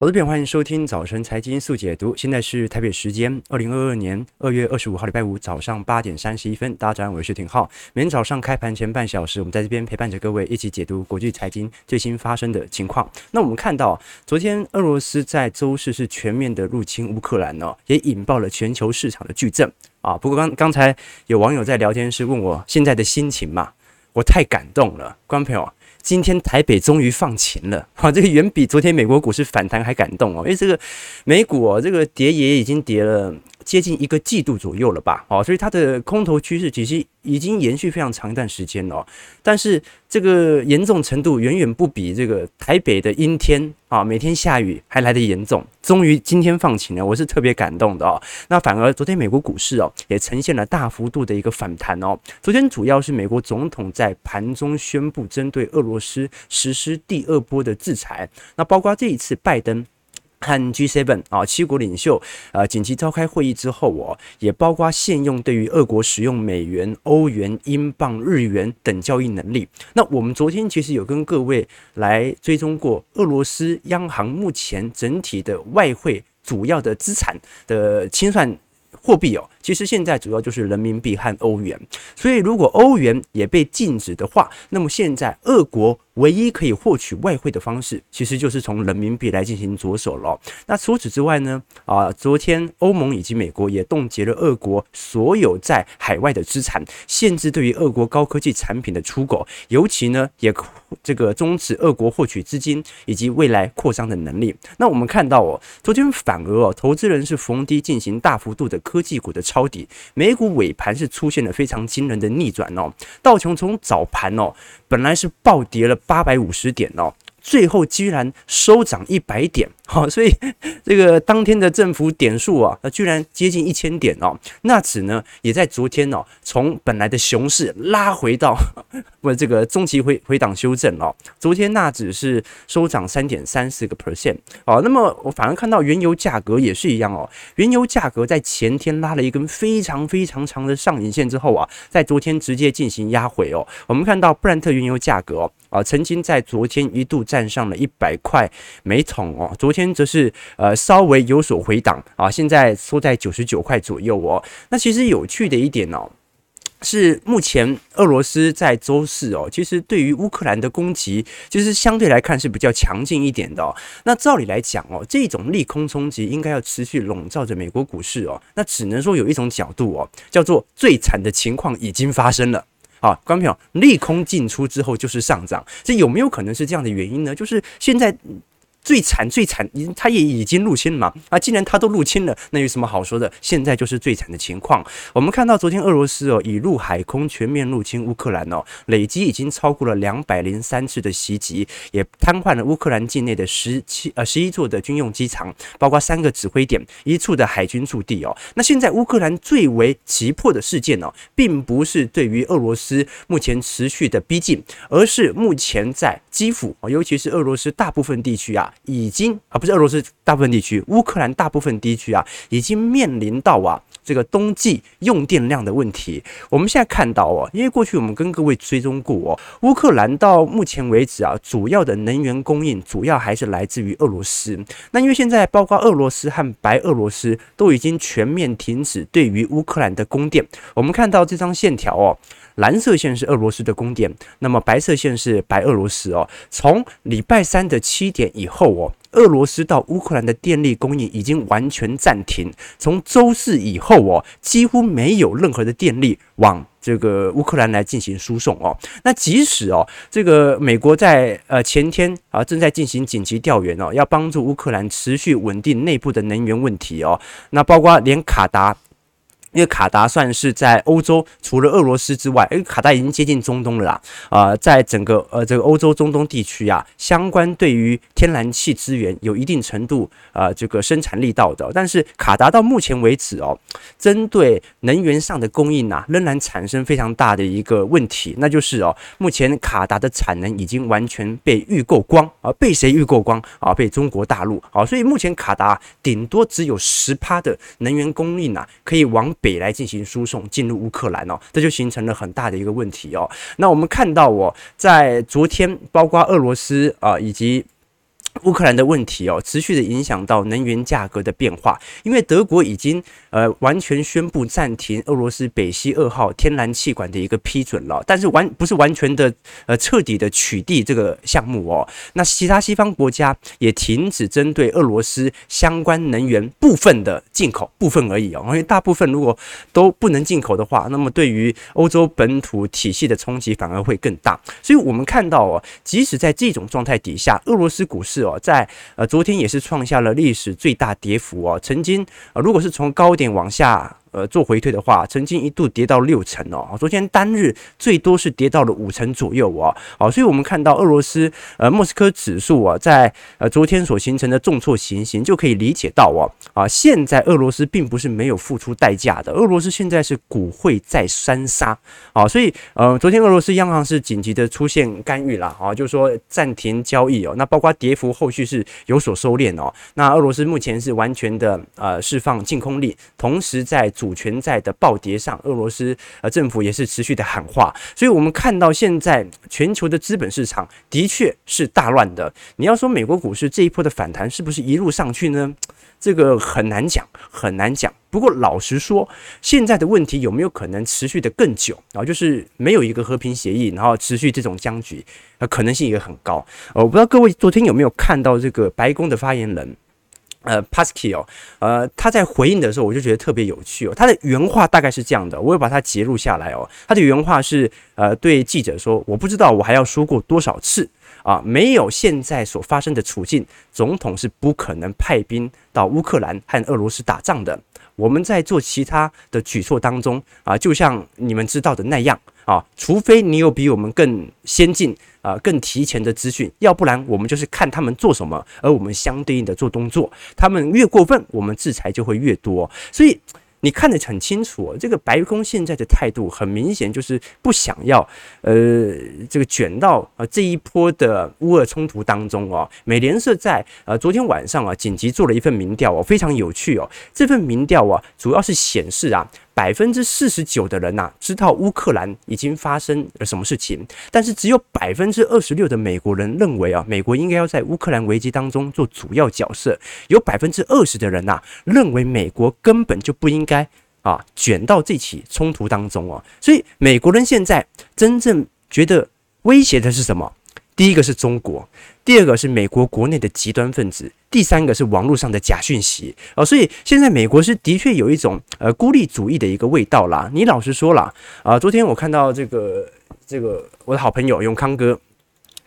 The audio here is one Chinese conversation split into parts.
我这边欢迎收听早晨财经速解读。现在是台北时间二零二二年二月二十五号礼拜五早上八点三十一分。大家早上好，我是廷浩。每天早上开盘前半小时，我们在这边陪伴着各位一起解读国际财经最新发生的情况。那我们看到，昨天俄罗斯在周四是全面的入侵乌克兰哦，也引爆了全球市场的巨震啊。不过刚刚才有网友在聊天室问我现在的心情嘛，我太感动了，观众朋友。今天台北终于放晴了，哇！这个远比昨天美国股市反弹还感动哦，因为这个美股哦，这个跌也已经跌了接近一个季度左右了吧，哦，所以它的空头趋势其实已经延续非常长一段时间了，但是这个严重程度远远不比这个台北的阴天啊，每天下雨还来得严重。终于今天放晴了，我是特别感动的哦。那反而昨天美国股市哦也呈现了大幅度的一个反弹哦。昨天主要是美国总统在盘中宣布针对俄罗斯实施第二波的制裁，那包括这一次拜登。和 G7 啊，七国领袖呃紧急召开会议之后，哦，也包括限用对于俄国使用美元、欧元、英镑、日元等交易能力。那我们昨天其实有跟各位来追踪过俄罗斯央行目前整体的外汇主要的资产的清算。货币哦，其实现在主要就是人民币和欧元，所以如果欧元也被禁止的话，那么现在俄国唯一可以获取外汇的方式，其实就是从人民币来进行着手了。那除此之外呢？啊，昨天欧盟以及美国也冻结了俄国所有在海外的资产，限制对于俄国高科技产品的出口，尤其呢也这个终止俄国获取资金以及未来扩张的能力。那我们看到哦，昨天反而哦，投资人是逢低进行大幅度的。科技股的抄底，美股尾盘是出现了非常惊人的逆转哦。道琼从早盘哦，本来是暴跌了八百五十点哦。最后居然收涨一百点，好，所以这个当天的振幅点数啊，居然接近一千点哦。纳指呢，也在昨天哦，从本来的熊市拉回到不这个中期回回档修正哦。昨天纳指是收涨三点三四个 percent，哦，那么我反而看到原油价格也是一样哦。原油价格在前天拉了一根非常非常长的上影线之后啊，在昨天直接进行压回哦。我们看到布兰特原油价格哦。啊，曾经在昨天一度站上了一百块每桶哦，昨天则是呃稍微有所回档啊，现在缩在九十九块左右哦。那其实有趣的一点哦，是目前俄罗斯在周四哦，其实对于乌克兰的攻击，其实相对来看是比较强劲一点的。那照理来讲哦，这种利空冲击应该要持续笼罩着美国股市哦。那只能说有一种角度哦，叫做最惨的情况已经发生了。好，观众朋友，利空进出之后就是上涨，这有没有可能是这样的原因呢？就是现在。最惨最惨，他也已经入侵了嘛？啊，既然他都入侵了，那有什么好说的？现在就是最惨的情况。我们看到昨天俄罗斯哦，以陆海空全面入侵乌克兰哦，累计已经超过了两百零三次的袭击，也瘫痪了乌克兰境内的十七呃十一座的军用机场，包括三个指挥点，一处的海军驻地哦。那现在乌克兰最为急迫的事件哦，并不是对于俄罗斯目前持续的逼近，而是目前在基辅哦，尤其是俄罗斯大部分地区啊。已经啊，不是俄罗斯大部分地区，乌克兰大部分地区啊，已经面临到啊这个冬季用电量的问题。我们现在看到哦，因为过去我们跟各位追踪过哦，乌克兰到目前为止啊，主要的能源供应主要还是来自于俄罗斯。那因为现在包括俄罗斯和白俄罗斯都已经全面停止对于乌克兰的供电。我们看到这张线条哦。蓝色线是俄罗斯的供电，那么白色线是白俄罗斯哦。从礼拜三的七点以后哦，俄罗斯到乌克兰的电力供应已经完全暂停。从周四以后哦，几乎没有任何的电力往这个乌克兰来进行输送哦。那即使哦，这个美国在呃前天啊正在进行紧急调援哦，要帮助乌克兰持续稳定内部的能源问题哦。那包括连卡达。因为卡达算是在欧洲，除了俄罗斯之外，诶，卡达已经接近中东了啦。啊、在整个呃这个欧洲中东地区啊，相关对于天然气资源有一定程度啊、这个生产力道的。但是卡达到目前为止哦，针对能源上的供应啊，仍然产生非常大的一个问题，那就是哦，目前卡达的产能已经完全被预购光啊，被谁预购光啊？被中国大陆啊，所以目前卡达顶多只有十趴的能源供应啊，可以往。北来进行输送进入乌克兰哦，这就形成了很大的一个问题哦。那我们看到我，在昨天，包括俄罗斯啊以及乌克兰的问题哦，持续的影响到能源价格的变化，因为德国已经呃完全宣布暂停俄罗斯北溪二号天然气管的一个批准了，但是完不是完全的呃彻底的取缔这个项目哦。那其他西方国家也停止针对俄罗斯相关能源部分的进口，部分而已哦，因为大部分如果都不能进口的话，那么对于欧洲本土体系的冲击反而会更大。所以我们看到哦，即使在这种状态底下，俄罗斯股市。在呃昨天也是创下了历史最大跌幅哦，曾经如果是从高点往下。呃，做回退的话，曾经一度跌到六成哦。昨天单日最多是跌到了五成左右哦。好，所以我们看到俄罗斯呃莫斯科指数啊，在呃昨天所形成的重挫情形，就可以理解到哦啊，现在俄罗斯并不是没有付出代价的，俄罗斯现在是股汇在三杀啊，所以呃，昨天俄罗斯央行是紧急的出现干预了啊，就是说暂停交易哦。那包括跌幅后续是有所收敛哦。那俄罗斯目前是完全的呃释放净空力，同时在。主主权债的暴跌上，俄罗斯呃政府也是持续的喊话，所以我们看到现在全球的资本市场的确是大乱的。你要说美国股市这一波的反弹是不是一路上去呢？这个很难讲，很难讲。不过老实说，现在的问题有没有可能持续的更久？然后就是没有一个和平协议，然后持续这种僵局，呃，可能性也很高。呃，我不知道各位昨天有没有看到这个白宫的发言人。呃，Pasky 哦，呃，他在回应的时候，我就觉得特别有趣哦。他的原话大概是这样的，我有把它截录下来哦。他的原话是，呃，对记者说：“我不知道我还要说过多少次啊，没有现在所发生的处境，总统是不可能派兵到乌克兰和俄罗斯打仗的。我们在做其他的举措当中啊，就像你们知道的那样啊，除非你有比我们更先进。”啊，更提前的资讯，要不然我们就是看他们做什么，而我们相对应的做动作。他们越过分，我们制裁就会越多。所以你看得很清楚，这个白宫现在的态度很明显，就是不想要呃这个卷到呃这一波的乌俄冲突当中哦。美联社在呃昨天晚上啊紧急做了一份民调哦，非常有趣哦。这份民调啊，主要是显示啊。百分之四十九的人呐、知道乌克兰已经发生了什么事情，但是只有百分之二十六的美国人认为啊，美国应该要在乌克兰危机当中做主要角色。有百分之二十的人呐、认为美国根本就不应该啊卷到这起冲突当中哦。所以美国人现在真正觉得威胁的是什么？第一个是中国，第二个是美国国内的极端分子，第三个是网络上的假讯息啊，所以现在美国是的确有一种呃孤立主义的一个味道啦。你老实说啦，啊，昨天我看到这个这个我的好朋友永康哥。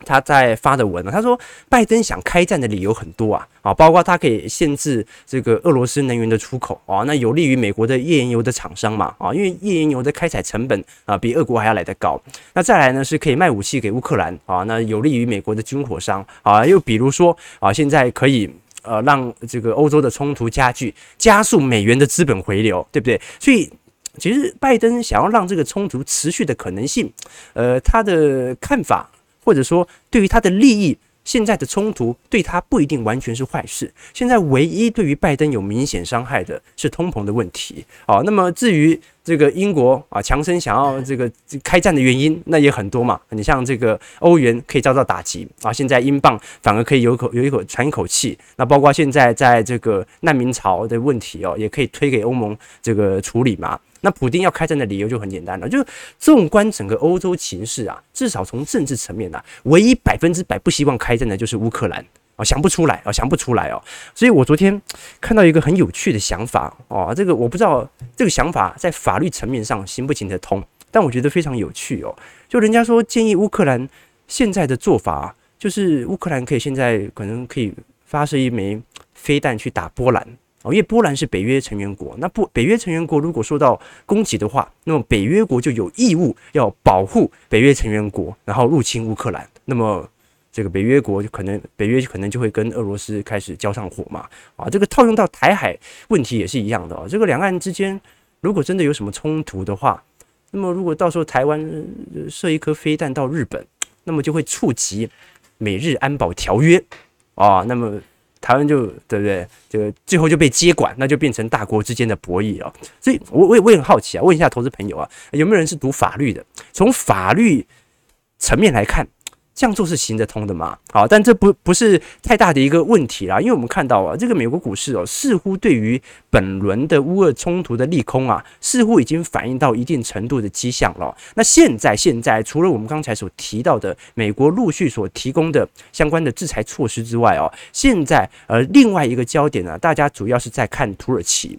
他在发的文呢，他说拜登想开战的理由很多啊，啊，包括他可以限制这个俄罗斯能源的出口啊，那有利于美国的页岩油的厂商嘛，啊，因为页岩油的开采成本啊比俄国还要来得高。那再来呢是可以卖武器给乌克兰啊，那有利于美国的军火商啊，又比如说啊，现在可以呃让这个欧洲的冲突加剧，加速美元的资本回流，对不对？所以其实拜登想要让这个冲突持续的可能性，呃，他的看法。或者说，对于他的利益，现在的冲突对他不一定完全是坏事。现在唯一对于拜登有明显伤害的是通膨的问题。好，那么至于这个英国啊，强生想要这个开战的原因，那也很多嘛。你像这个欧元可以遭到打击啊，现在英镑反而可以有口有一口喘一口气。那包括现在在这个难民潮的问题哦，也可以推给欧盟这个处理嘛。那普丁要开战的理由就很简单了，就纵观整个欧洲情势啊，至少从政治层面啊，唯一百分之百不希望开战的就是乌克兰啊，想不出来啊，想不出来哦。所以我昨天看到一个很有趣的想法哦，这个我不知道这个想法在法律层面上行不行得通，但我觉得非常有趣哦。就人家说建议乌克兰现在的做法，就是乌克兰可以现在可能可以发射一枚飞弹去打波兰。因为波兰是北约成员国，那不北约成员国如果受到攻击的话，那么北约国就有义务要保护北约成员国，然后入侵乌克兰。那么这个北约国就可能北约可能就会跟俄罗斯开始交上火嘛。啊，这个套用到台海问题也是一样的啊。这个两岸之间如果真的有什么冲突的话，那么如果到时候台湾射一颗飞弹到日本，那么就会触及美日安保条约啊。那么。台湾就对不对？这个最后就被接管，那就变成大国之间的博弈了。所以，我我也我也很好奇啊，问一下投资朋友啊，有没有人是读法律的？从法律层面来看，这样做是行得通的嘛？好，但这不不是太大的一个问题啦，因为我们看到啊，这个美国股市哦，似乎对于本轮的乌俄冲突的利空啊，似乎已经反映到一定程度的迹象了。那现在现在除了我们刚才所提到的美国陆续所提供的相关的制裁措施之外哦，现在呃另外一个焦点呢，大家主要是在看土耳其，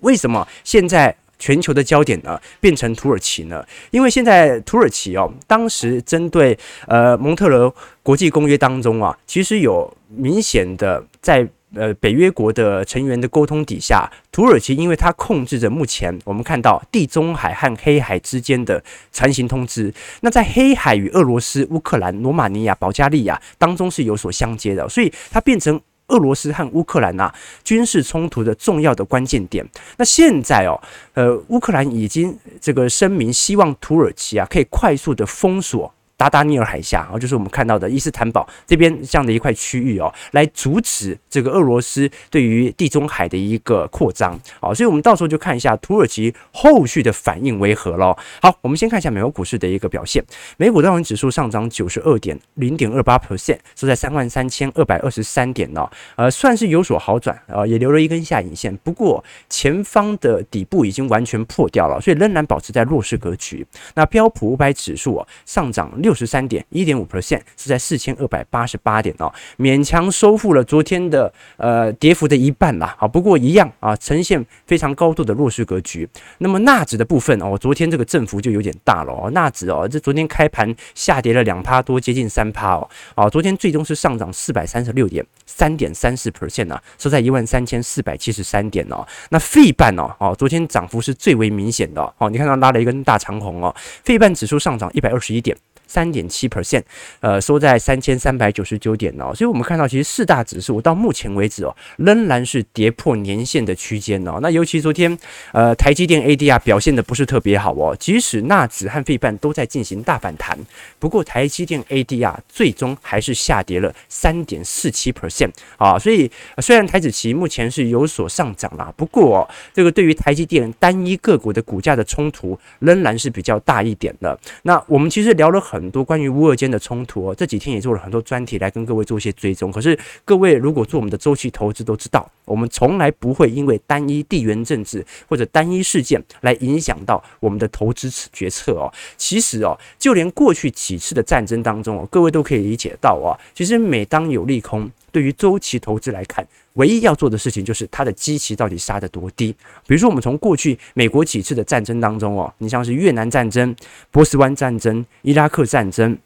为什么现在？全球的焦点呢，变成土耳其呢？因为现在土耳其哦，当时针对呃蒙特罗国际公约当中啊，其实有明显的在呃北约国的成员的沟通底下，土耳其因为它控制着目前我们看到地中海和黑海之间的船行通知，那在黑海与俄罗斯、乌克兰、罗马尼亚、保加利亚当中是有所相接的，所以它变成。俄罗斯和乌克兰呐军事冲突的重要的关键点。那现在哦，呃，乌克兰已经这个声明，希望土耳其啊可以快速的封锁。达达尼尔海峡啊，就是我们看到的伊斯坦堡这边这样的一块区域哦，来阻止这个俄罗斯对于地中海的一个扩张好，所以我们到时候就看一下土耳其后续的反应为何喽。好，我们先看一下美国股市的一个表现，美股道琼指数上涨九十二点零点二八 percent，收在三万三千二百二十三点哦，呃，算是有所好转啊，也留了一根下影线，不过前方的底部已经完全破掉了，所以仍然保持在弱势格局。那标普五百指数哦，上涨六。六十三点一点五 percent 是在四千二百八十八点哦，勉强收复了昨天的呃跌幅的一半啦。好，不过一样啊，呈现非常高度的弱势格局。那么纳指的部分哦，昨天这个振幅就有点大了哦。纳指哦，这昨天开盘下跌了两趴多，接近三趴哦。啊，昨天最终是上涨四百三十六点三点三四 percent 啊，收在一万三千四百七十三点哦。那费半哦，哦，昨天涨幅是最为明显的哦。你看到拉了一根大长红哦，费半指数上涨一百二十一点。三点七 percent，呃，收在三千三百九十九点哦，所以我们看到，其实四大指数到目前为止哦，仍然是跌破年线的区间哦。那尤其昨天，呃，台积电 ADR 表现的不是特别好哦，即使纳指和费半都在进行大反弹，不过台积电 ADR 最终还是下跌了三点四七 percent 啊。所以虽然台指期目前是有所上涨啦，不过，这个对于台积电单一个股的股价的冲突仍然是比较大一点的。那我们其实聊了很。很多关于乌俄间的冲突哦，这几天也做了很多专题来跟各位做一些追踪。可是各位如果做我们的周期投资都知道，我们从来不会因为单一地缘政治或者单一事件来影响到我们的投资决策哦。其实哦，就连过去几次的战争当中哦，各位都可以理解到啊，其实每当有利空，对于周期投资来看，唯一要做的事情就是它的基期到底杀得多低。比如说，我们从过去美国几次的战争当中哦，你像是越南战争、波斯湾战争、伊拉克战争。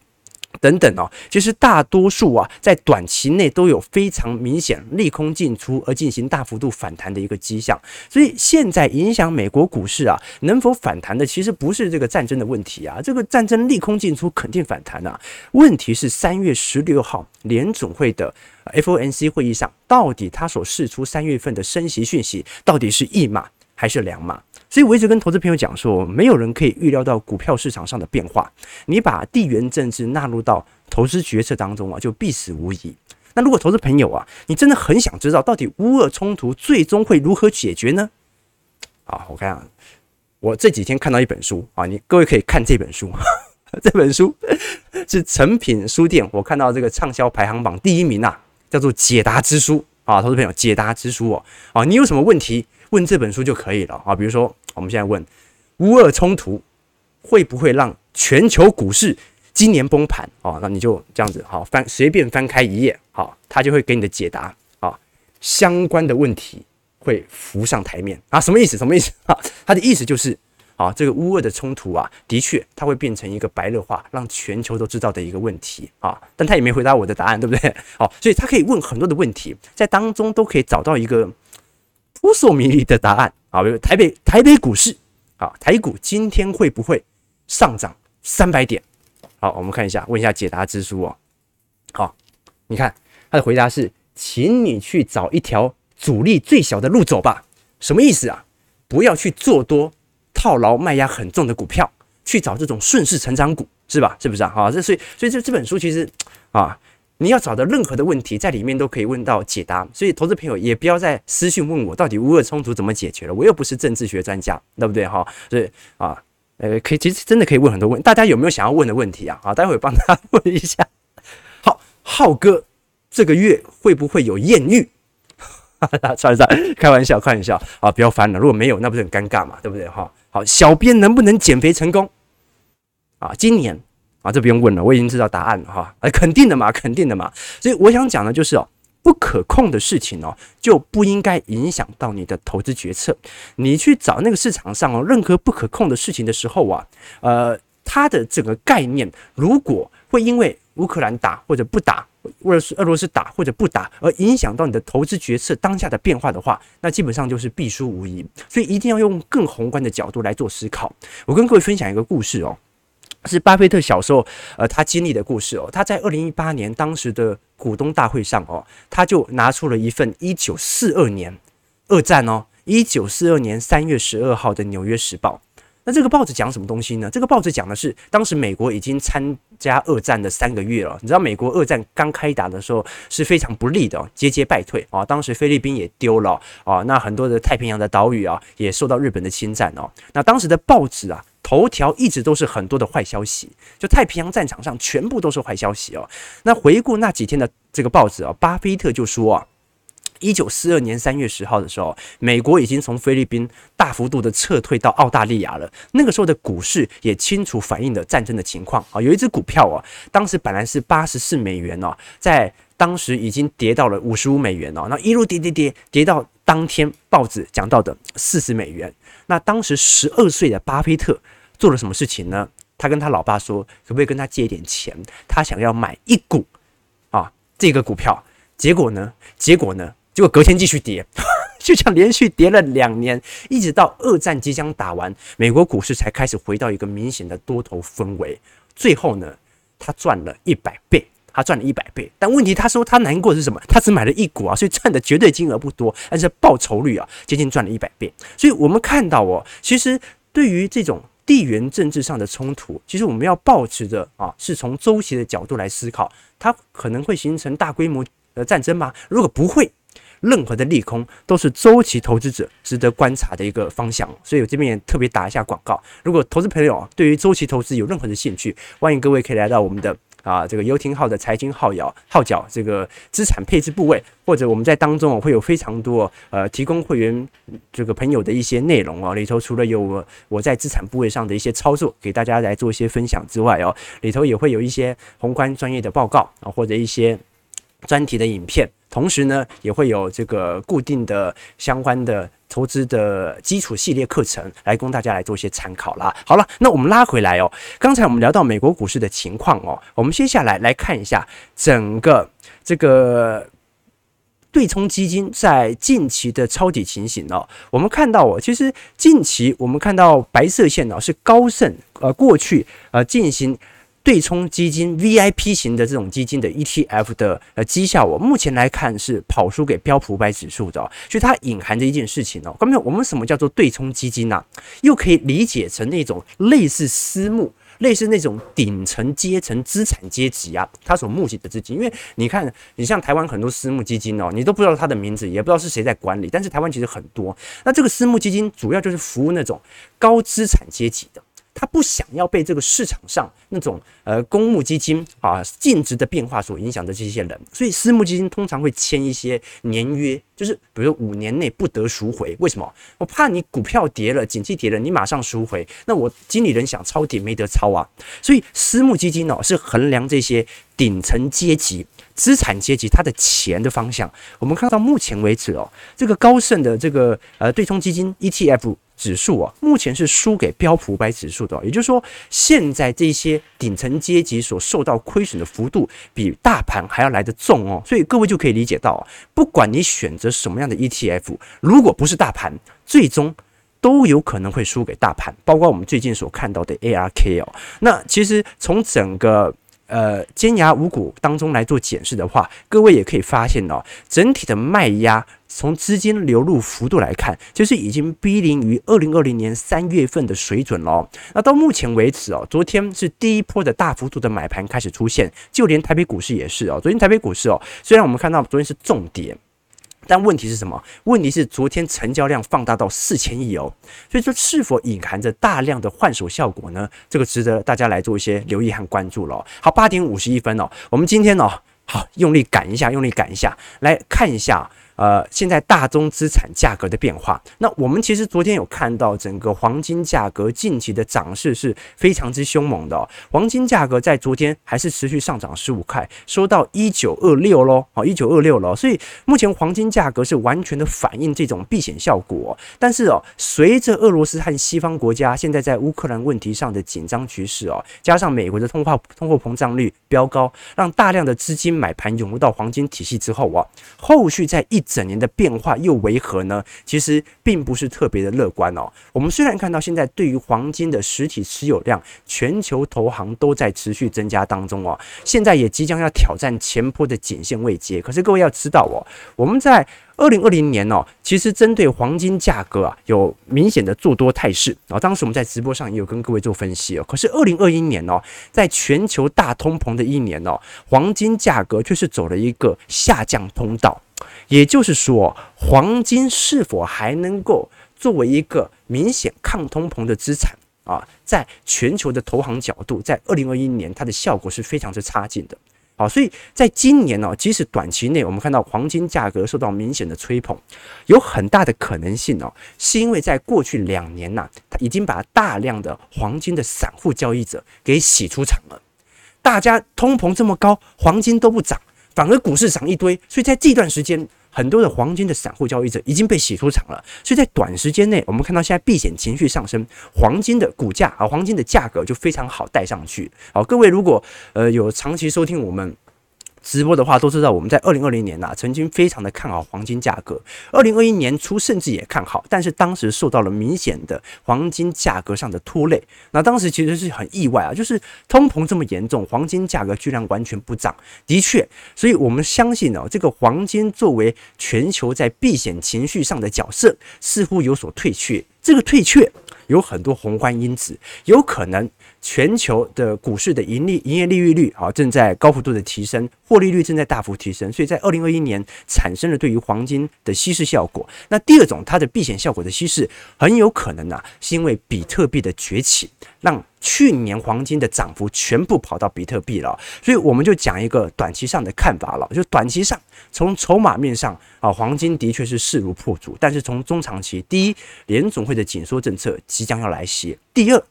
等等哦，其实大多数啊，在短期内都有非常明显利空进出而进行大幅度反弹的一个迹象。所以现在影响美国股市啊能否反弹的，其实不是这个战争的问题啊，这个战争利空进出肯定反弹啊。问题是三月十六号联总会的 FOMC 会议上，到底他所释出三月份的升息讯息，到底是一码还是两码？所以我一直跟投资朋友讲说，没有人可以预料到股票市场上的变化。你把地缘政治纳入到投资决策当中啊，就必死无疑。那如果投资朋友啊，你真的很想知道到底乌俄冲突最终会如何解决呢？啊，我看啊，我这几天看到一本书啊，你各位可以看这本书。这本书是诚品书店，我看到这个畅销排行榜第一名啊，叫做《解答之书》啊，投资朋友，《解答之书》哦，啊，你有什么问题？问这本书就可以了啊，比如说我们现在问乌俄冲突会不会让全球股市今年崩盘啊？那你就这样子好翻，随便翻开一页，好，他就会给你的解答啊，相关的问题会浮上台面啊，什么意思？什么意思啊？他的意思就是啊，这个乌俄的冲突啊，的确它会变成一个白热化，让全球都知道的一个问题啊，但他也没回答我的答案，对不对？好，所以他可以问很多的问题，在当中都可以找到一个。扑朔迷离的答案啊，比如台北台北股市啊，台股今天会不会上涨三百点？好，我们看一下，问一下解答之书哦。好，你看他的回答是，请你去找一条阻力最小的路走吧。什么意思啊？不要去做多套牢卖压很重的股票，去找这种顺势成长股，是吧？是不是啊？好，这所以所以这这本书其实啊。你要找的任何的问题，在里面都可以问到解答，所以投资朋友也不要再私讯问我，到底乌俄冲突怎么解决了？我又不是政治学专家，对不对哈？所以啊，呃，可以，其实真的可以问很多问，大家有没有想要问的问题啊？好，待会帮他问一下。好，浩哥这个月会不会有艳遇？哈 哈，算了算，开玩笑，开玩笑啊！不要翻了，如果没有，那不是很尴尬嘛，对不对？哈，好，小编能不能减肥成功？啊，今年啊，这不用问了，我已经知道答案了哈，哎，肯定的嘛，肯定的嘛。所以我想讲的就是哦，不可控的事情哦，就不应该影响到你的投资决策。你去找那个市场上哦，任何不可控的事情的时候啊，呃，它的整个概念如果会因为乌克兰打或者不打。或者是俄罗斯打或者不打，而影响到你的投资决策当下的变化的话，那基本上就是必输无疑。所以一定要用更宏观的角度来做思考。我跟各位分享一个故事哦，是巴菲特小时候呃他经历的故事哦。他在二零一八年当时的股东大会上哦，他就拿出了一份一九四二年二战哦，一九四二年三月十二号的《纽约时报》。那这个报纸讲什么东西呢？这个报纸讲的是当时美国已经参加二战的三个月了。你知道美国二战刚开打的时候是非常不利的，节节败退啊。当时菲律宾也丢了啊，那很多的太平洋的岛屿啊也受到日本的侵占哦。那当时的报纸啊头条一直都是很多的坏消息，就太平洋战场上全部都是坏消息哦。那回顾那几天的这个报纸啊，巴菲特就说啊。一九四二年三月十号的时候，美国已经从菲律宾大幅度的撤退到澳大利亚了。那个时候的股市也清楚反映了战争的情况啊。有一只股票啊，当时本来是八十四美元哦，在当时已经跌到了五十五美元哦。那一路跌跌跌跌到当天报纸讲到的四十美元。那当时十二岁的巴菲特做了什么事情呢？他跟他老爸说，可不可以跟他借一点钱？他想要买一股啊这个股票。结果呢？结果呢？结果隔天继续跌，就这样连续跌了两年，一直到二战即将打完，美国股市才开始回到一个明显的多头氛围。最后呢，他赚了一百倍，他赚了一百倍。但问题，他说他难过是什么？他只买了一股啊，所以赚的绝对金额不多，但是报酬率啊，接近赚了一百倍。所以我们看到哦，其实对于这种地缘政治上的冲突，其实我们要保持着啊，是从周期的角度来思考，它可能会形成大规模的战争吗？如果不会。任何的利空都是周期投资者值得观察的一个方向，所以我这边也特别打一下广告。如果投资朋友啊对于周期投资有任何的兴趣，欢迎各位可以来到我们的啊这个游艇号的财经号摇号角这个资产配置部位，或者我们在当中会有非常多呃提供会员这个朋友的一些内容哦，里头除了有我我在资产部位上的一些操作给大家来做一些分享之外哦，里头也会有一些宏观专业的报告啊或者一些专题的影片。同时呢，也会有这个固定的相关的投资的基础系列课程来供大家来做一些参考啦。好了，那我们拉回来哦，刚才我们聊到美国股市的情况哦，我们接下来来看一下整个这个对冲基金在近期的抄底情形哦。我们看到哦，其实近期我们看到白色线哦是高盛呃过去呃进行。对冲基金 VIP 型的这种基金的 ETF 的呃绩效，我目前来看是跑输给标普五百指数的，所以它隐含着一件事情哦。刚才我们什么叫做对冲基金呢？又可以理解成那种类似私募、类似那种顶层阶层资产阶级啊，他所募集的资金。因为你看，你像台湾很多私募基金哦，你都不知道它的名字，也不知道是谁在管理，但是台湾其实很多。那这个私募基金主要就是服务那种高资产阶级的。他不想要被这个市场上那种呃公募基金啊净值的变化所影响的这些人，所以私募基金通常会签一些年约，就是比如五年内不得赎回。为什么？我怕你股票跌了，景气跌了，你马上赎回，那我经理人想抄底没得抄啊。所以私募基金呢是衡量这些顶层阶级、资产阶级他的钱的方向。我们看到目前为止哦，这个高盛的这个呃对冲基金 ETF。指数啊，目前是输给标普五百指数的，也就是说，现在这些顶层阶级所受到亏损的幅度比大盘还要来得重哦，所以各位就可以理解到，不管你选择什么样的 ETF，如果不是大盘，最终都有可能会输给大盘，包括我们最近所看到的 ARK 哦。那其实从整个呃尖牙五股当中来做检视的话，各位也可以发现哦，整体的卖压。从资金流入幅度来看，就是已经逼临于二零二零年三月份的水准了。那到目前为止哦，昨天是第一波的大幅度的买盘开始出现，就连台北股市也是哦。昨天台北股市哦，虽然我们看到昨天是重跌。但问题是什么？问题是昨天成交量放大到四千亿哦，所以说是否隐含着大量的换手效果呢？这个值得大家来做一些留意和关注了。好，八点五十一分哦，我们今天哦，好用力赶一下，用力赶一下，来看一下。呃，现在大宗资产价格的变化，那我们其实昨天有看到整个黄金价格近期的涨势是非常之凶猛的哦。黄金价格在昨天还是持续上涨十五块，收到一九二六喽，好，一九二六喽。所以目前黄金价格是完全的反映这种避险效果。但是哦，随着俄罗斯和西方国家现在在乌克兰问题上的紧张局势哦，加上美国的通货通货膨胀率飙高，让大量的资金买盘涌入到黄金体系之后啊，后续在一整年的变化又为何呢？其实并不是特别的乐观哦。我们虽然看到现在对于黄金的实体持有量，全球投行都在持续增加当中哦，现在也即将要挑战前坡的颈线位阶。可是各位要知道哦，我们在二零二零年哦，其实针对黄金价格啊有明显的做多态势啊。当时我们在直播上也有跟各位做分析哦。可是二零二一年哦，在全球大通膨的一年哦，黄金价格却是走了一个下降通道。也就是说，黄金是否还能够作为一个明显抗通膨的资产啊？在全球的投行角度，在二零二一年它的效果是非常之差劲的。好，所以在今年呢，即使短期内我们看到黄金价格受到明显的吹捧，有很大的可能性哦，是因为在过去两年呐，它已经把大量的黄金的散户交易者给洗出场了。大家通膨这么高，黄金都不涨。反而股市涨一堆，所以在这段时间，很多的黄金的散户交易者已经被洗出场了。所以在短时间内，我们看到现在避险情绪上升，黄金的股价啊，黄金的价格就非常好带上去。好，各位如果呃有长期收听我们。直播的话都知道，我们在二零二零年呐、曾经非常的看好黄金价格。二零二一年初甚至也看好，但是当时受到了明显的黄金价格上的拖累。那当时其实是很意外啊，就是通膨这么严重，黄金价格居然完全不涨。的确，所以我们相信呢、这个黄金作为全球在避险情绪上的角色，似乎有所退却。这个退却有很多宏观因子，有可能。全球的股市的盈利、营业利率率啊，正在高幅度的提升，获利率正在大幅提升，所以在二零二一年产生了对于黄金的稀释效果。那第二种，它的避险效果的稀释，很有可能呢、啊，是因为比特币的崛起，让去年黄金的涨幅全部跑到比特币了。所以我们就讲一个短期上的看法了，就短期上从筹码面上啊，黄金的确是势如破竹，但是从中长期，第一，联总会的紧缩政策即将要来袭，第二。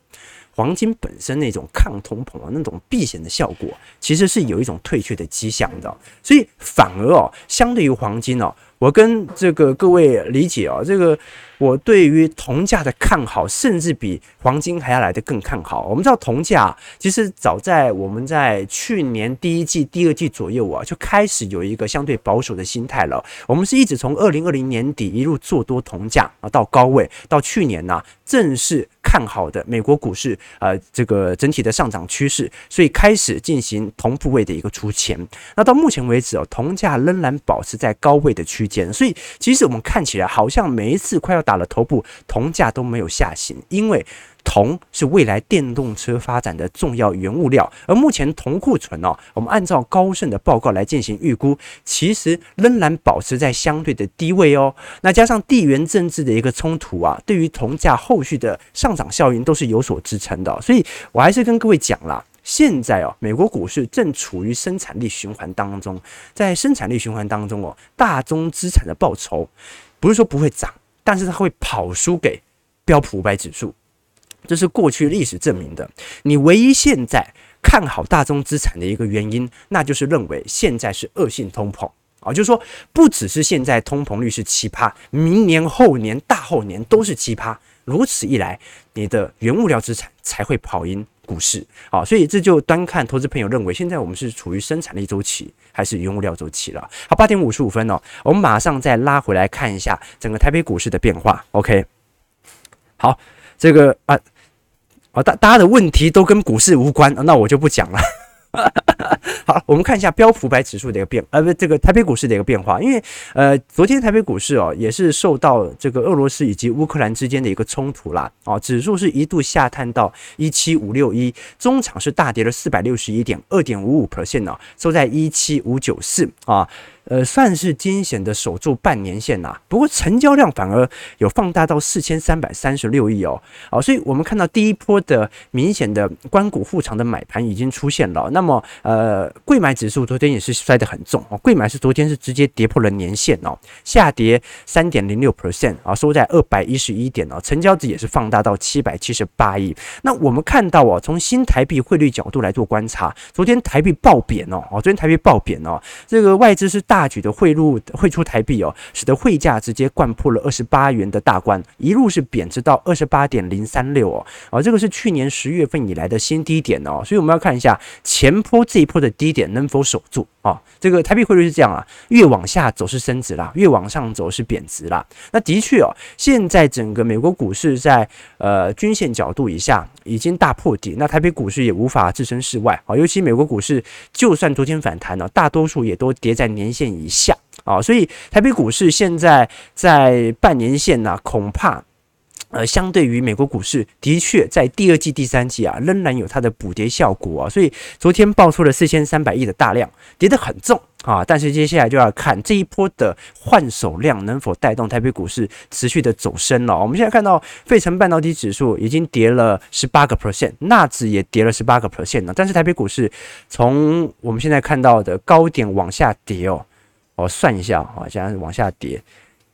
黄金本身那种抗通膨啊，那种避险的效果，其实是有一种退却的迹象的，所以反而哦，相对于黄金哦。我跟这个各位理解哦，这个我对于铜价的看好，甚至比黄金还要来得更看好。我们知道铜价其实早在我们在去年第一季、第二季左右啊，就开始有一个相对保守的心态了。我们是一直从二零二零年底一路做多铜价啊，到高位，到去年呢正式看好的美国股市呃这个整体的上涨趋势，所以开始进行同部位的一个出钱。那到目前为止哦，铜价仍然保持在高位的区间。所以，其实我们看起来好像每一次快要打了头部，铜价都没有下行，因为铜是未来电动车发展的重要原物料。而目前铜库存哦，我们按照高盛的报告来进行预估，其实仍然保持在相对的低位哦。那加上地缘政治的一个冲突啊，对于铜价后续的上涨效应都是有所支撑的。所以我还是跟各位讲了。现在哦，美国股市正处于生产力循环当中，在生产力循环当中哦，大宗资产的报酬不是说不会涨，但是它会跑输给标普五百指数，这是过去历史证明的。你唯一现在看好大宗资产的一个原因，那就是认为现在是恶性通膨啊，就是说不只是现在通膨率是奇葩，明年、后年、大后年都是奇葩。如此一来，你的原物料资产才会跑赢股市，啊，所以这就单看投资朋友认为，现在我们是处于生产力周期还是原物料周期了。好，八点五十五分哦，我们马上再拉回来看一下整个台北股市的变化。OK，好，这个啊，啊，大大家的问题都跟股市无关，那我就不讲了。好，我们看一下标普百指数的一个变，呃，不，这个台北股市的一个变化。因为，呃，昨天台北股市哦，也是受到这个俄罗斯以及乌克兰之间的一个冲突啦，哦，指数是一度下探到一七五六一，中场是大跌了四百六十一点，二点五五 percent 哦，收在一七五九四啊。呃，算是惊险的守住半年线呐、不过成交量反而有放大到四千三百三十六亿哦。好，所以我们看到第一波的明显的关股护长的买盘已经出现了。那么，呃，柜买指数昨天也是摔得很重哦。柜买是昨天是直接跌破了年线哦，下跌三点零六 percent 啊，收在二百一十一点哦。成交值也是放大到七百七十八亿。那我们看到哦，从新台币汇率角度来做观察，昨天台币暴贬哦，哦，昨天台币暴贬哦，这个外资是大。举的汇入汇出台币哦，使得汇价直接掼破了二十八元的大关，一路是贬值到二十八点零三六哦，啊，这个是去年十月份以来的新低点哦，所以我们要看一下前坡这一波的低点能否守住啊？这个台币汇率是这样啊，越往下走是升值啦，越往上走是贬值啦。那的确哦，现在整个美国股市在呃均线角度以下已经大破底，那台北股市也无法置身事外啊，尤其美国股市就算昨天反弹了，大多数也都跌在年线。以下啊，所以台北股市现在在半年线呢、恐怕呃，相对于美国股市，的确在第二季、第三季啊，仍然有它的补跌效果啊。所以昨天爆出了四千三百亿的大量，跌得很重啊。但是接下来就要看这一波的换手量能否带动台北股市持续的走升了。我们现在看到费城半导体指数已经跌了十八个 percent，纳指也跌了十八个 percent 了。但是台北股市从我们现在看到的高点往下跌哦。我算一下啊，现在往下跌，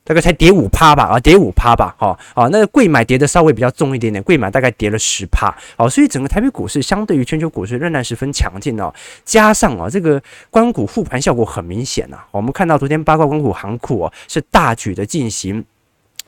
大概才跌五趴吧，啊，跌五趴吧，哈，啊，那个柜买跌的稍微比较重一点点，柜买大概跌了十趴，好，所以整个台北股市相对于全球股市仍然十分强劲哦，加上啊，这个关股护盘效果很明显呐，我们看到昨天八卦关股行库哦是大举的进行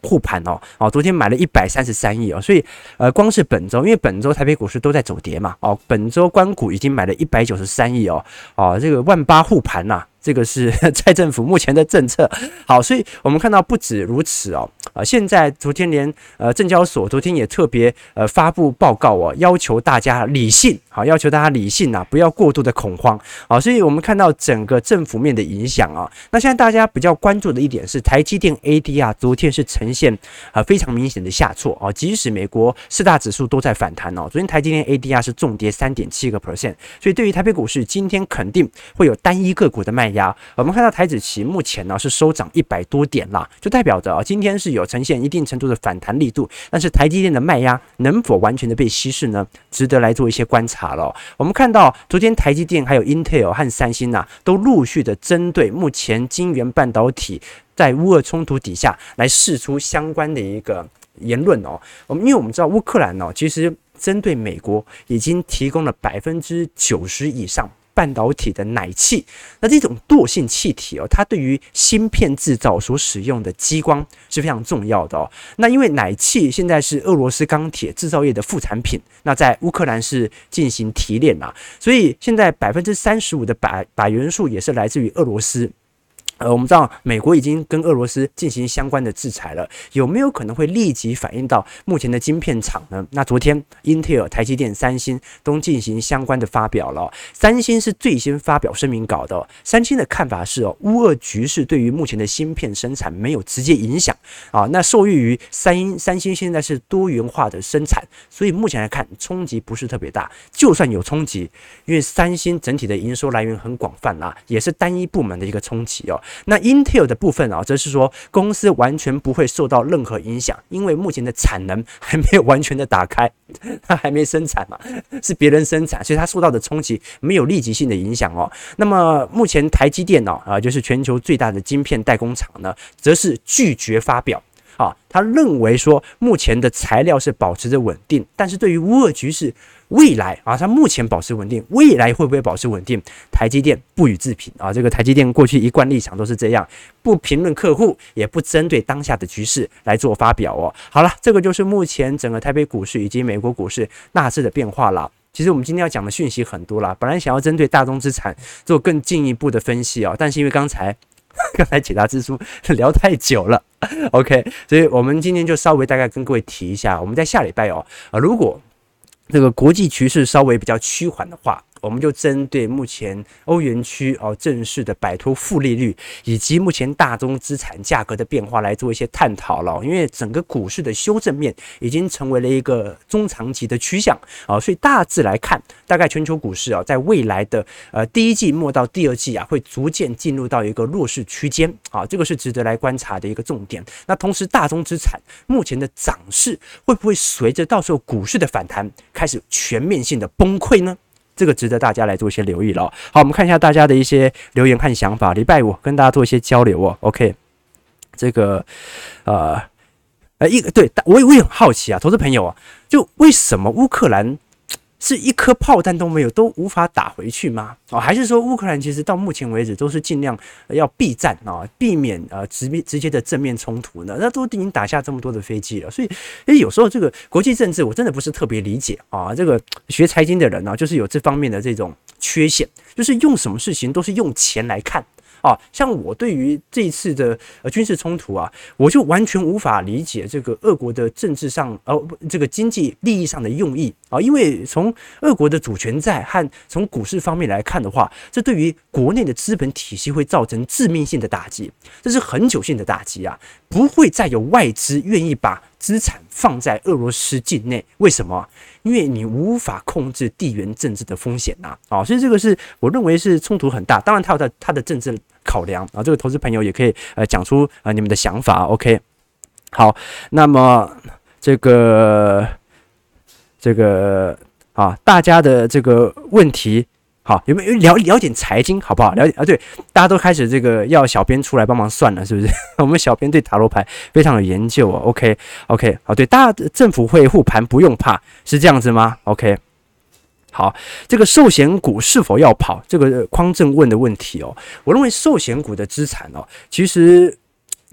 护盘哦，哦，昨天买了一百三十三亿哦，所以呃，光是本周，因为本周台北股市都在走跌嘛，哦，本周关股已经买了一百九十三亿哦，哦，这个万八护盘呐。这个是 蔡政府目前的政策，好，所以我们看到不止如此哦，啊，现在昨天连呃证交所昨天也特别呃发布报告哦，要求大家理性，好，要求大家理性呐，不要过度的恐慌，好，所以我们看到整个政府面的影响啊，那现在大家比较关注的一点是台积电 ADR 昨天是呈现啊非常明显的下挫啊，即使美国四大指数都在反弹哦，昨天台积电 ADR 是重跌三点七个 percent，所以对于台北股市今天肯定会有单一个股的卖。压，我们看到台指期目前呢是收涨一百多点啦，就代表着啊今天是有呈现一定程度的反弹力度，但是台积电的卖压能否完全的被稀释呢？值得来做一些观察了。我们看到昨天台积电还有 Intel 和三星呐，都陆续的针对目前晶圆半导体在乌俄冲突底下来释出相关的一个言论哦。我们因为我们知道乌克兰哦，其实针对美国已经提供了百分之九十以上。半导体的奶气，那这种惰性气体哦，它对于芯片制造所使用的激光是非常重要的哦。那因为奶气现在是俄罗斯钢铁制造业的副产品，那在乌克兰是进行提炼啊，所以现在百分之三十五的百百元素也是来自于俄罗斯。呃，我们知道美国已经跟俄罗斯进行相关的制裁了，有没有可能会立即反映到目前的晶片厂呢？那昨天英特尔、台积电、三星都进行相关的发表了。三星是最先发表声明稿的。三星的看法是哦，乌俄局势对于目前的芯片生产没有直接影响啊。那受益于三星，三星现在是多元化的生产，所以目前来看冲击不是特别大。就算有冲击，因为三星整体的营收来源很广泛啦，也是单一部门的一个冲击哦。那 Intel 的部分啊，则是说公司完全不会受到任何影响，因为目前的产能还没有完全的打开，它还没生产嘛，是别人生产，所以它受到的冲击没有立即性的影响哦。那么目前台积电脑啊，就是全球最大的晶片代工厂呢，则是拒绝发表。啊，他认为说目前的材料是保持着稳定，但是对于乌俄局势未来啊，它目前保持稳定，未来会不会保持稳定？台积电不予置评啊。这个台积电过去一贯立场都是这样，不评论客户，也不针对当下的局势来做发表哦。好了，这个就是目前整个台北股市以及美国股市大致的变化了。其实我们今天要讲的讯息很多啦，本来想要针对大宗资产做更进一步的分析啊，但是因为刚才。刚才解答之书 聊太久了 OK，所以我们今天就稍微大概跟各位提一下，我们在下礼拜哦，啊，如果这个国际局势稍微比较趋缓的话，我们就针对目前欧元区哦正式的摆脱负利率，以及目前大宗资产价格的变化来做一些探讨了。因为整个股市的修正面已经成为了一个中长期的趋向啊，所以大致来看，大概全球股市啊，在未来的呃第一季末到第二季啊，会逐渐进入到一个弱势区间啊，这个是值得来观察的一个重点。那同时，大宗资产目前的涨势会不会随着到时候股市的反弹开始全面性的崩溃呢？这个值得大家来做一些留意了。好，我们看一下大家的一些留言和想法。礼拜五跟大家做一些交流哦。OK，这个呃呃一个对，我也我也很好奇啊，投资朋友啊，就为什么乌克兰？是一颗炮弹都没有，都无法打回去吗？哦，还是说乌克兰其实到目前为止都是尽量要避战啊，避免呃直面直接的正面冲突呢？那都已经打下这么多的飞机了，所以诶，有时候这个国际政治我真的不是特别理解啊。这个学财经的人呢，就是有这方面的这种缺陷，就是用什么事情都是用钱来看。啊，像我对于这一次的呃军事冲突啊，我就完全无法理解这个俄国的政治上呃这个经济利益上的用意啊，因为从俄国的主权债和从股市方面来看的话，这对于国内的资本体系会造成致命性的打击，这是很久性的打击啊，不会再有外资愿意把资产放在俄罗斯境内，为什么？因为你无法控制地缘政治的风险呐，啊，所以这个是我认为是冲突很大。当然，它有它它的政治考量啊。这个投资朋友也可以呃讲出啊你们的想法。OK，好，那么这个这个啊大家的这个问题。好，有没有聊聊点财经，好不好？了解啊，对，大家都开始这个要小编出来帮忙算了，是不是？我们小编对塔罗牌非常有研究哦。OK，OK，、好，对，大家政府会护盘，不用怕，是这样子吗？OK，好，这个寿险股是否要跑？这个匡正问的问题哦，我认为寿险股的资产哦，其实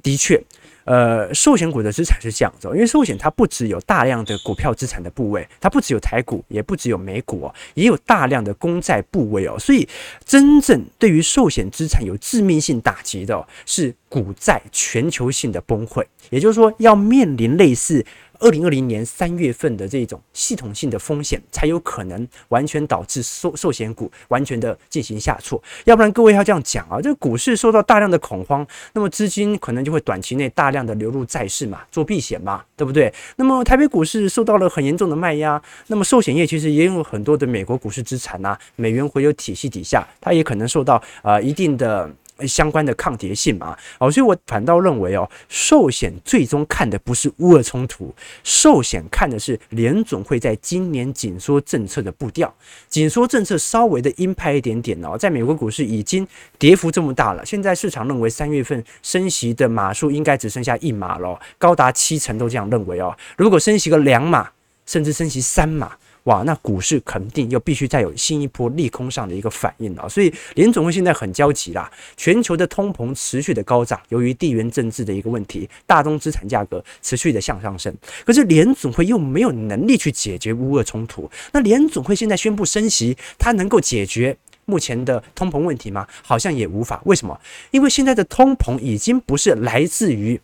的确。呃，寿险股的资产是这样子，因为寿险它不只有大量的股票资产的部位，它不只有台股，也不只有美股哦，也有大量的公债部位哦，所以真正对于寿险资产有致命性打击的是股债全球性的崩溃，也就是说要面临类似。二零二零年三月份的这种系统性的风险，才有可能完全导致寿寿险股完全的进行下挫。要不然，各位要这样讲啊，这个股市受到大量的恐慌，那么资金可能就会短期内大量的流入债市嘛，做避险嘛，对不对？那么台北股市受到了很严重的卖压，那么寿险业其实也有很多的美国股市资产呐，美元回流体系底下，它也可能受到呃一定的。相关的抗跌性嘛，哦，所以我反倒认为哦，寿险最终看的不是乌俄冲突，寿险看的是联总会在今年紧缩政策的步调，紧缩政策稍微的鹰派一点点哦，在美国股市已经跌幅这么大了，现在市场认为三月份升息的码数应该只剩下一码了，高达七成都这样认为哦，如果升息个两码，甚至升息三码。哇，那股市肯定又必须再有新一波利空上的一个反应了，所以联总会现在很焦急啦。全球的通膨持续的高涨，由于地缘政治的一个问题，大宗资产价格持续的向上升。可是联总会又没有能力去解决乌俄冲突。那联总会现在宣布升息，它能够解决目前的通膨问题吗？好像也无法。为什么？因为现在的通膨已经不是来自于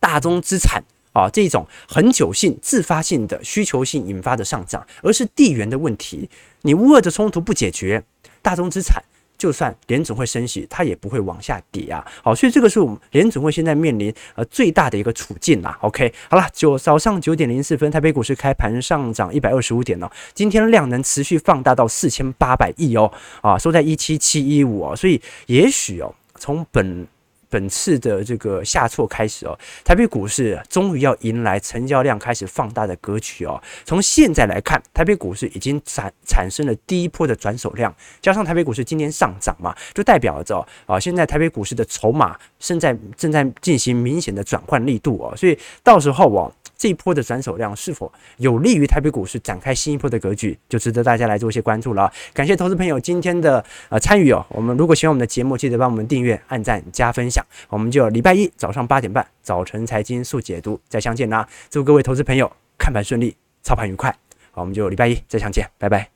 大宗资产。啊，这种恒久性、自发性的需求性引发的上涨，而是地缘的问题。你乌俄的冲突不解决，大宗资产就算联总会升息，它也不会往下跌啊。好，所以这个是我们联总会现在面临呃最大的一个处境啦。OK，好了，九早上九点零四分，台北股市开盘上涨一百二十五点哦。今天量能持续放大到四千八百亿哦，啊，收在一七七一五哦。所以也许哦，从本本次的这个下挫开始哦，台北股市终于要迎来成交量开始放大的格局哦。从现在来看，台北股市已经产产生了第一波的转手量，加上台北股市今天上涨嘛，就代表着啊，现在台北股市的筹码正在正在进行明显的转换力度哦，所以到时候哦。这一波的转手量是否有利于台北股市展开新一波的格局，就值得大家来做一些关注了。感谢投资朋友今天的呃参与哦。我们如果喜欢我们的节目，记得帮我们订阅、按赞、加分享。我们就礼拜一早上八点半，早晨财经速解读再相见啦！祝各位投资朋友看盘顺利，操盘愉快。好，我们就礼拜一再相见，拜拜。